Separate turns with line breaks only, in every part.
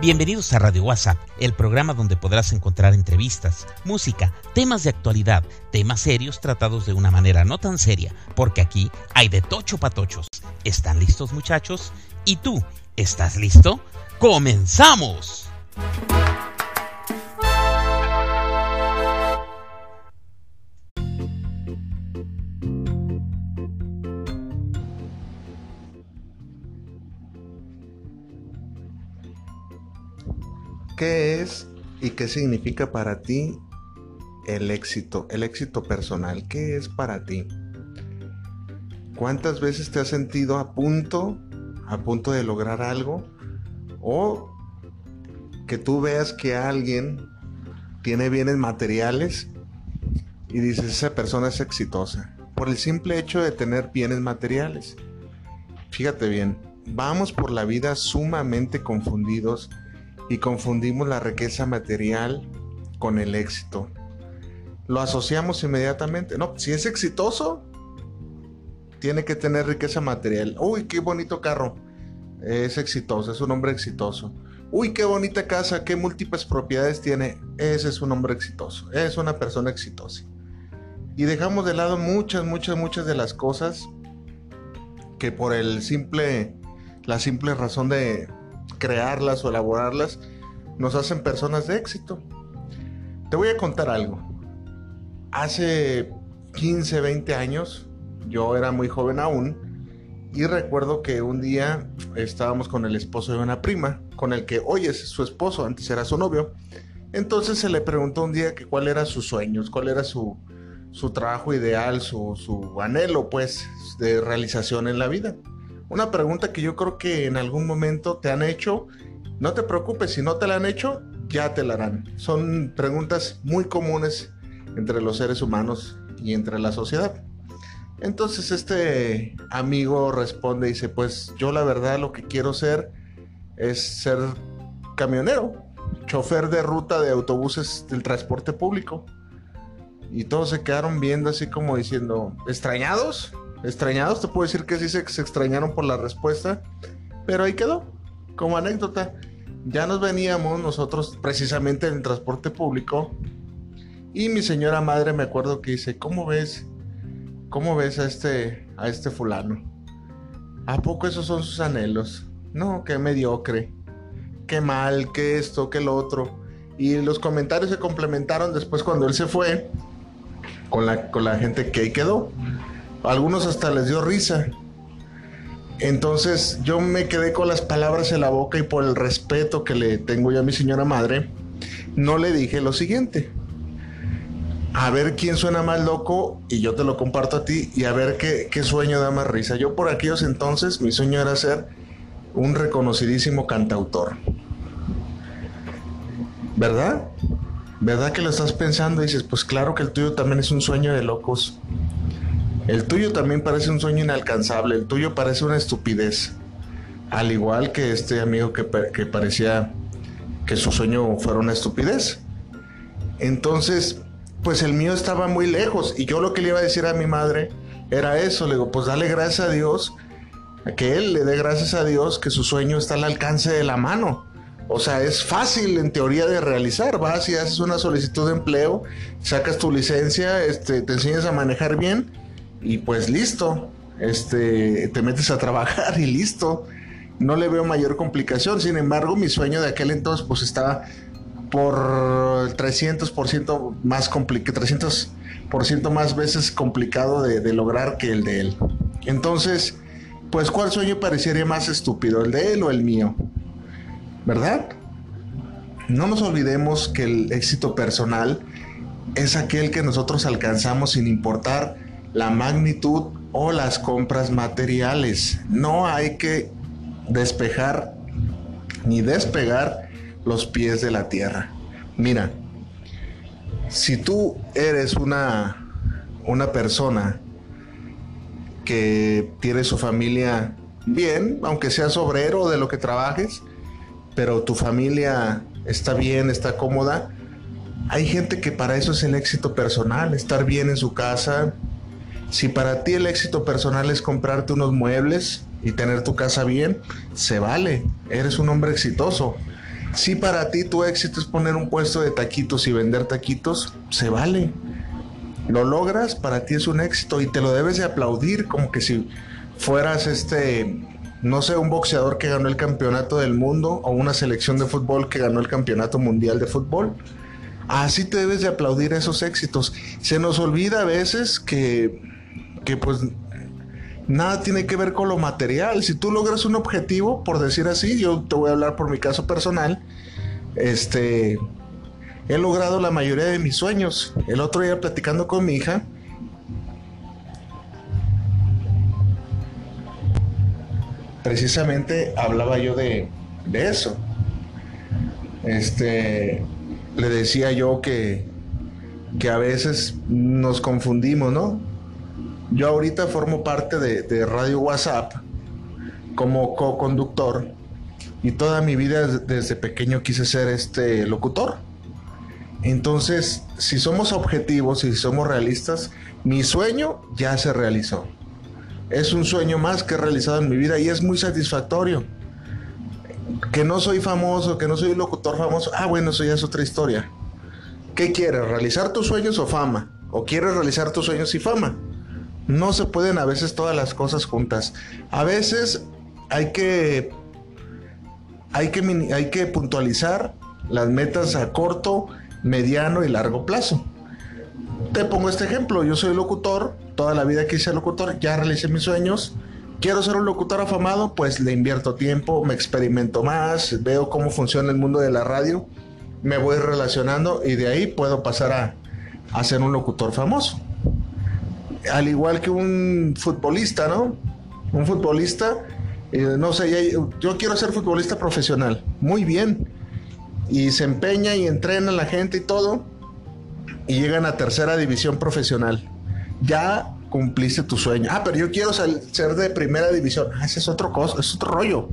Bienvenidos a Radio WhatsApp, el programa donde podrás encontrar entrevistas, música, temas de actualidad, temas serios tratados de una manera no tan seria, porque aquí hay de tocho patochos. ¿Están listos muchachos? ¿Y tú? ¿Estás listo? ¡Comenzamos!
¿Qué es y qué significa para ti el éxito, el éxito personal? ¿Qué es para ti? ¿Cuántas veces te has sentido a punto, a punto de lograr algo? O que tú veas que alguien tiene bienes materiales y dices, esa persona es exitosa. Por el simple hecho de tener bienes materiales. Fíjate bien, vamos por la vida sumamente confundidos y confundimos la riqueza material con el éxito. Lo asociamos inmediatamente. No, si es exitoso, tiene que tener riqueza material. Uy, qué bonito carro. Es exitoso, es un hombre exitoso. Uy, qué bonita casa, qué múltiples propiedades tiene. Ese es un hombre exitoso, es una persona exitosa. Y dejamos de lado muchas, muchas, muchas de las cosas que por el simple, la simple razón de crearlas o elaborarlas nos hacen personas de éxito. Te voy a contar algo. Hace 15, 20 años, yo era muy joven aún, y recuerdo que un día estábamos con el esposo de una prima, con el que hoy es su esposo, antes era su novio. Entonces se le preguntó un día que cuál era sus sueños, cuál era su, su trabajo ideal, su, su anhelo, pues, de realización en la vida. Una pregunta que yo creo que en algún momento te han hecho. No te preocupes, si no te la han hecho, ya te la harán. Son preguntas muy comunes entre los seres humanos y entre la sociedad. Entonces este amigo responde y dice, pues yo la verdad lo que quiero ser es ser camionero, chofer de ruta de autobuses del transporte público. Y todos se quedaron viendo así como diciendo, ¿extrañados? Extrañados. Te puedo decir que sí se, extrañaron por la respuesta, pero ahí quedó, como anécdota. Ya nos veníamos nosotros precisamente en el transporte público y mi señora madre me acuerdo que dice, ¿cómo ves? ¿Cómo ves a este, a este fulano? ¿A poco esos son sus anhelos? No, qué mediocre, qué mal, qué esto, qué lo otro. Y los comentarios se complementaron después cuando él se fue con la, con la gente que ahí quedó algunos hasta les dio risa. Entonces yo me quedé con las palabras en la boca y por el respeto que le tengo yo a mi señora madre, no le dije lo siguiente. A ver quién suena más loco y yo te lo comparto a ti y a ver qué, qué sueño da más risa. Yo por aquellos entonces mi sueño era ser un reconocidísimo cantautor. ¿Verdad? ¿Verdad que lo estás pensando y dices, pues claro que el tuyo también es un sueño de locos? El tuyo también parece un sueño inalcanzable, el tuyo parece una estupidez. Al igual que este amigo que, parecía que su sueño fuera una estupidez. Entonces, pues el mío estaba muy lejos y yo lo que le iba a decir a mi madre era eso, le digo, pues dale gracias a Dios, a que él le dé gracias a Dios que su sueño está al alcance de la mano. O sea, es fácil en teoría de realizar. Vas y haces una solicitud de empleo, sacas tu licencia, este, te enseñas a manejar bien y pues listo, este, te metes a trabajar y listo. No le veo mayor complicación. Sin embargo, mi sueño de aquel entonces pues estaba por 300% más complicado, 300% más veces complicado de, lograr que el de él. Entonces, pues, ¿cuál sueño parecería más estúpido, el de él o el mío? ¿Verdad? No nos olvidemos que el éxito personal es aquel que nosotros alcanzamos sin importar la magnitud o las compras materiales. No hay que despejar ni despegar los pies de la tierra. Mira, si tú eres una, una persona que tiene su familia bien, aunque seas obrero de lo que trabajes, pero tu familia está bien, está cómoda, hay gente que para eso es el éxito personal, estar bien en su casa, si para ti el éxito personal es comprarte unos muebles y tener tu casa bien, se vale. Eres un hombre exitoso. Si para ti tu éxito es poner un puesto de taquitos y vender taquitos, se vale. Lo logras, para ti es un éxito y te lo debes de aplaudir como que si fueras este, no sé, un boxeador que ganó el campeonato del mundo o una selección de fútbol que ganó el campeonato mundial de fútbol. Así te debes de aplaudir esos éxitos. Se nos olvida a veces que, que pues nada tiene que ver con lo material. Si tú logras un objetivo, por decir así, yo te voy a hablar por mi caso personal, este, he logrado la mayoría de mis sueños. El otro día platicando con mi hija, precisamente hablaba yo de, de eso. Este, le decía yo que, que a veces nos confundimos, ¿no? Yo ahorita formo parte de, Radio WhatsApp como co-conductor y toda mi vida desde pequeño quise ser este locutor. Entonces, si somos objetivos y si somos realistas, mi sueño ya se realizó. Es un sueño más que he realizado en mi vida y es muy satisfactorio que no soy famoso, que no soy locutor famoso, ah, bueno, eso ya es otra historia. ¿Qué quieres? ¿Realizar tus sueños o fama? ¿O quieres realizar tus sueños y fama? No se pueden a veces todas las cosas juntas. A veces hay que, hay que, hay que puntualizar las metas a corto, mediano y largo plazo. Te pongo este ejemplo, yo soy locutor, toda la vida quise ser locutor, ya realicé mis sueños, quiero ser un locutor afamado, pues le invierto tiempo, me experimento más, veo cómo funciona el mundo de la radio, me voy relacionando y de ahí puedo pasar a, a ser un locutor famoso. Al igual que un futbolista, ¿no? Un futbolista, eh, no sé, yo quiero ser futbolista profesional, muy bien, y se empeña y entrena la gente y todo, y llegan a tercera división profesional. Ya cumpliste tu sueño. Ah, pero yo quiero ser de primera división. Ah, ese es otro cosa, es otro rollo.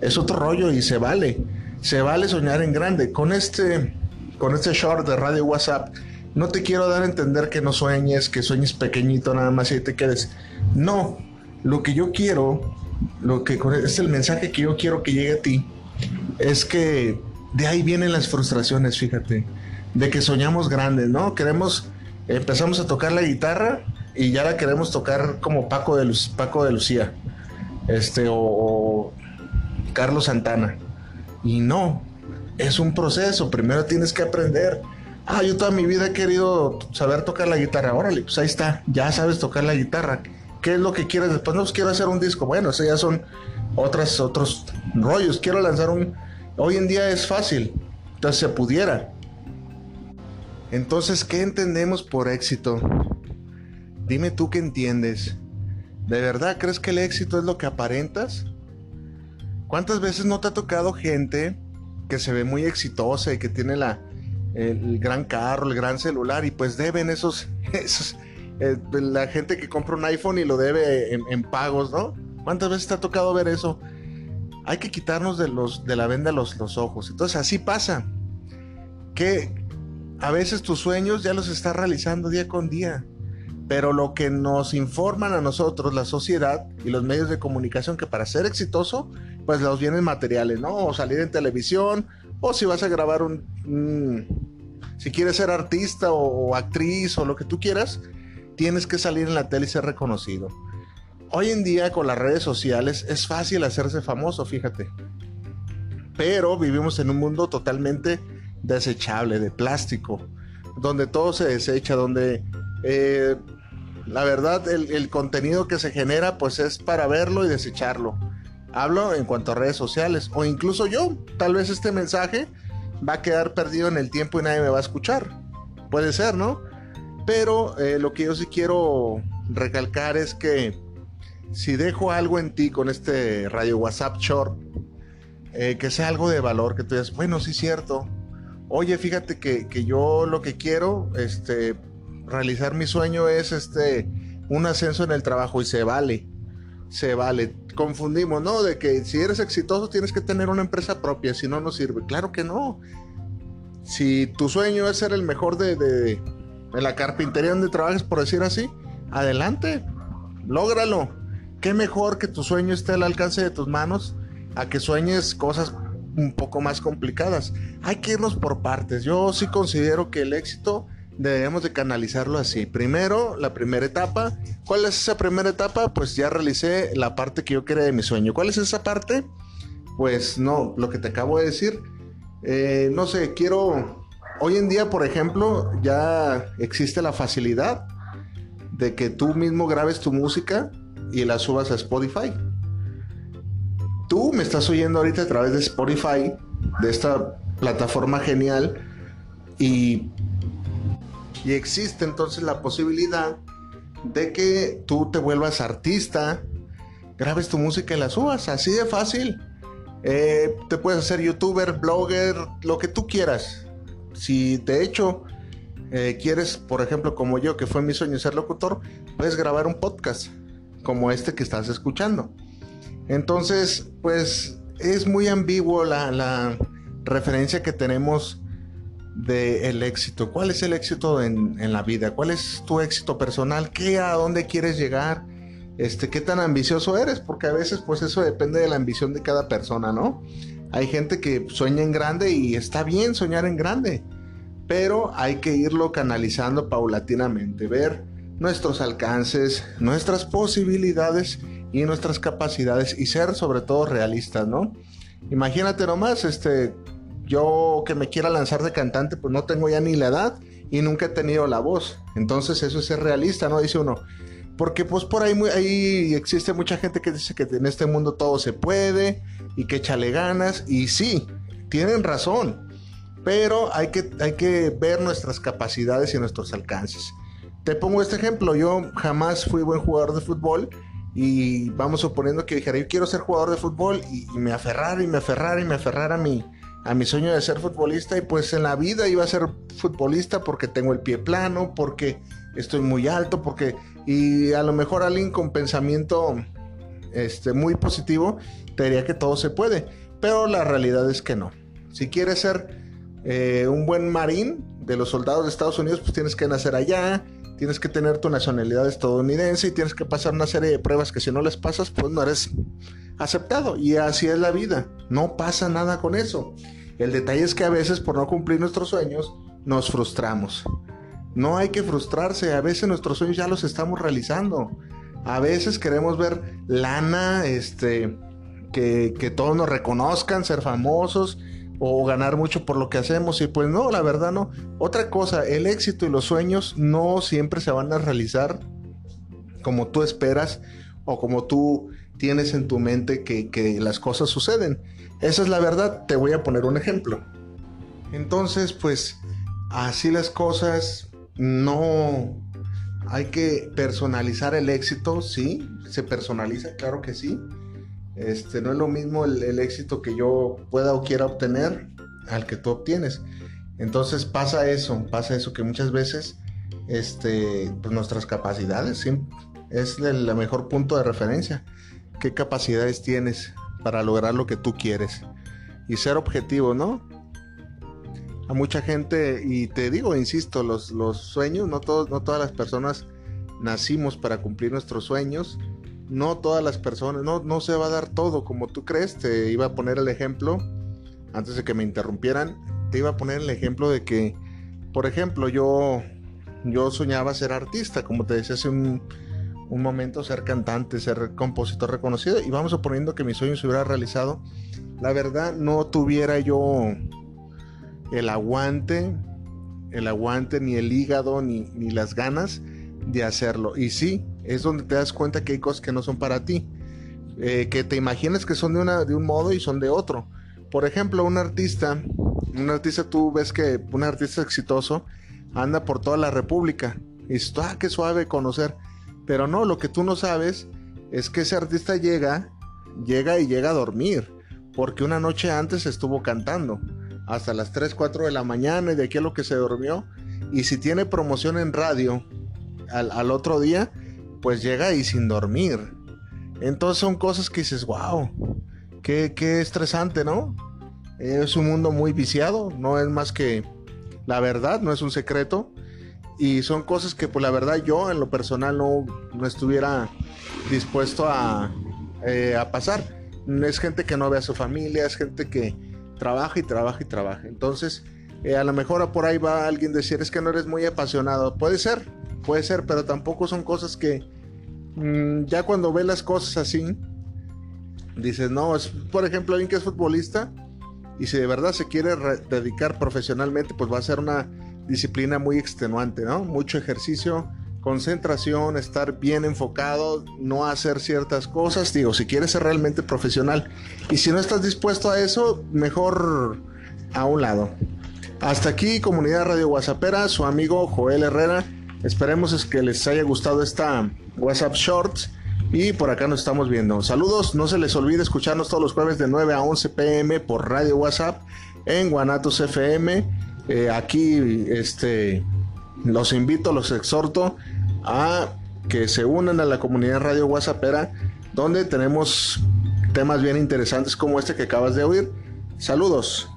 Es otro rollo y se vale. Se vale soñar en grande. Con este, con este short de radio WhatsApp, no te quiero dar a entender que no sueñes, que sueñes pequeñito nada más y te quedes. No, lo que yo quiero, lo que es el mensaje que yo quiero que llegue a ti, es que de ahí vienen las frustraciones, fíjate, de que soñamos grandes, ¿no? Queremos, empezamos a tocar la guitarra y ya la queremos tocar como Paco de, Paco de Lucía, este, o, Carlos Santana. Y no, es un proceso, primero tienes que aprender. Ah, yo toda mi vida he querido saber tocar la guitarra, órale, pues ahí está, ya sabes tocar la guitarra. ¿Qué es lo que quieres después? No, pues quiero hacer un disco. Bueno, eso ya son otros rollos. Quiero lanzar un... Hoy en día es fácil, entonces se pudiera. Entonces, ¿qué entendemos por éxito? Dime tú qué entiendes. ¿De verdad crees que el éxito es lo que aparentas? ¿Cuántas veces no te ha tocado gente que se ve muy exitosa y que tiene la, el, gran carro, el gran celular y pues deben esos, esos eh, la gente que compra un iPhone y lo debe en, pagos, ¿no? ¿Cuántas veces te ha tocado ver eso? Hay que quitarnos de, los, de la venda los, los ojos. Entonces así pasa. Que a veces tus sueños ya los estás realizando día con día pero lo que nos informan a nosotros, la sociedad y los medios de comunicación, que para ser exitoso, pues los vienen materiales, ¿no? O salir en televisión, o si vas a grabar un... si quieres ser artista o, actriz o lo que tú quieras, tienes que salir en la tele y ser reconocido. Hoy en día con las redes sociales es fácil hacerse famoso, fíjate. Pero vivimos en un mundo totalmente desechable, de plástico, donde todo se desecha, donde eh, la verdad, el, contenido que se genera, pues es para verlo y desecharlo. Hablo en cuanto a redes sociales, o incluso yo, tal vez este mensaje va a quedar perdido en el tiempo y nadie me va a escuchar. Puede ser, ¿no? Pero eh, lo que yo sí quiero recalcar es que si dejo algo en ti con este radio WhatsApp Short, eh, que sea algo de valor, que tú digas, bueno, sí cierto. Oye, fíjate que, que yo lo que quiero, este, realizar mi sueño es este un ascenso en el trabajo y se vale. Se vale. Confundimos, ¿no? De que si eres exitoso tienes que tener una empresa propia, si no, no sirve. Claro que no. Si tu sueño es ser el mejor de, de, la carpintería donde trabajes, por decir así, adelante, lógralo. qué mejor que tu sueño esté al alcance de tus manos a que sueñes cosas un poco más complicadas. Hay que irnos por partes. Yo sí considero que el éxito debemos de canalizarlo así. Primero, la primera etapa. ¿Cuál es esa primera etapa? Pues ya realicé la parte que yo quería de mi sueño. ¿Cuál es esa parte? Pues no, lo que te acabo de decir. Eh, no sé, quiero... Hoy en día, por ejemplo, ya existe la facilidad de que tú mismo grabes tu música y la subas a Spotify. Tú me estás oyendo ahorita a través de Spotify, de esta plataforma genial, y, y existe entonces la posibilidad de que tú te vuelvas artista, grabes tu música y la subas, así de fácil. Eh, te puedes hacer youtuber, blogger, lo que tú quieras. Si de hecho eh, quieres, por ejemplo, como yo, que fue mi sueño ser locutor, puedes grabar un podcast como este que estás escuchando. Entonces, pues es muy ambiguo la, referencia que tenemos del éxito. ¿Cuál es el éxito en, en, la vida? ¿Cuál es tu éxito personal? ¿Qué a dónde quieres llegar? Este, qué tan ambicioso eres, porque a veces pues eso depende de la ambición de cada persona, ¿no? Hay gente que sueña en grande y está bien soñar en grande, pero hay que irlo canalizando paulatinamente, ver nuestros alcances, nuestras posibilidades y nuestras capacidades y ser sobre todo realistas, ¿no? Imagínate nomás, este, yo que me quiera lanzar de cantante, pues no tengo ya ni la edad y nunca he tenido la voz. Entonces eso es realista, ¿no? Dice uno. Porque pues por ahí, ahí existe mucha gente que dice que en este mundo todo se puede y que échale ganas. Y sí, tienen razón. Pero hay que, hay que ver nuestras capacidades y nuestros alcances. Te pongo este ejemplo. Yo jamás fui buen jugador de fútbol y vamos suponiendo que dijera, yo quiero ser jugador de fútbol y, me aferrar y me aferrar y me aferrar a mi, a mi sueño de ser futbolista y pues en la vida iba a ser futbolista porque tengo el pie plano, porque estoy muy alto, porque y a lo mejor alguien con pensamiento este, muy positivo te diría que todo se puede, pero la realidad es que no. Si quieres ser eh, un buen marín de los soldados de Estados Unidos, pues tienes que nacer allá, tienes que tener tu nacionalidad estadounidense y tienes que pasar una serie de pruebas que si no les pasas, pues no eres aceptado. Y así es la vida. No pasa nada con eso. El detalle es que a veces por no cumplir nuestros sueños nos frustramos. No hay que frustrarse, a veces nuestros sueños ya los estamos realizando. A veces queremos ver lana, este, que, que todos nos reconozcan, ser famosos, o ganar mucho por lo que hacemos y pues no, la verdad no. Otra cosa, el éxito y los sueños no siempre se van a realizar como tú esperas o como tú tienes en tu mente que, las cosas suceden. Esa es la verdad, te voy a poner un ejemplo. Entonces, pues así las cosas, no hay que personalizar el éxito, sí, se personaliza, claro que sí este, no es lo mismo el, éxito que yo pueda o quiera obtener al que tú obtienes. Entonces pasa eso, pasa eso que muchas veces este, pues nuestras capacidades es el mejor punto de referencia. ¿Qué capacidades tienes para lograr lo que tú quieres? Y ser objetivo, ¿no? A mucha gente, y te digo, insisto, los, los sueños, no, todos, no todas las personas nacimos para cumplir nuestros sueños no todas las personas, no, no se va a dar todo como tú crees. Te iba a poner el ejemplo, antes de que me interrumpieran, te iba a poner el ejemplo de que, por ejemplo, yo, yo soñaba ser artista, como te decía hace un, momento, ser cantante, ser compositor reconocido, y vamos suponiendo que mi sueño se hubiera realizado. La verdad, no tuviera yo el aguante, el aguante, ni el hígado, ni, ni las ganas de hacerlo. Y sí, es donde te das cuenta que hay cosas que no son para ti. Eh, que te imaginas que son de, una, de un modo y son de otro. Por ejemplo, un artista, un artista, tú ves que un artista exitoso anda por toda la República. Y dices, ah, qué suave conocer. Pero no, lo que tú no sabes es que ese artista llega, llega y llega a dormir. Porque una noche antes estuvo cantando. Hasta las 3, 4 de la mañana y de aquí a lo que se durmió. Y si tiene promoción en radio al, al otro día, pues llega ahí sin dormir. Entonces son cosas que dices, wow, qué, qué estresante, ¿no? Es un mundo muy viciado, no es más que la verdad, no es un secreto. Y son cosas que, pues la verdad, yo en lo personal no, no estuviera dispuesto a, eh, a pasar. Es gente que no ve a su familia, es gente que trabaja y trabaja y trabaja. Entonces, eh, a lo mejor por ahí va alguien decir, es que no eres muy apasionado. Puede ser, puede ser, pero tampoco son cosas que mm, ya cuando ve las cosas así, dices, no, es por ejemplo alguien que es futbolista y si de verdad se quiere dedicar profesionalmente, pues va a ser una disciplina muy extenuante, ¿no? Mucho ejercicio, concentración, estar bien enfocado, no hacer ciertas cosas, digo, si quieres ser realmente profesional. Y si no estás dispuesto a eso, mejor a un lado. Hasta aquí, comunidad Radio WhatsAppera, su amigo Joel Herrera. Esperemos es que les haya gustado esta WhatsApp Shorts. Y por acá nos estamos viendo. Saludos, no se les olvide escucharnos todos los jueves de 9 a 11 pm por Radio WhatsApp en Guanatos FM. Eh, aquí este, los invito, los exhorto a que se unan a la comunidad Radio WhatsAppera, donde tenemos temas bien interesantes como este que acabas de oír. Saludos.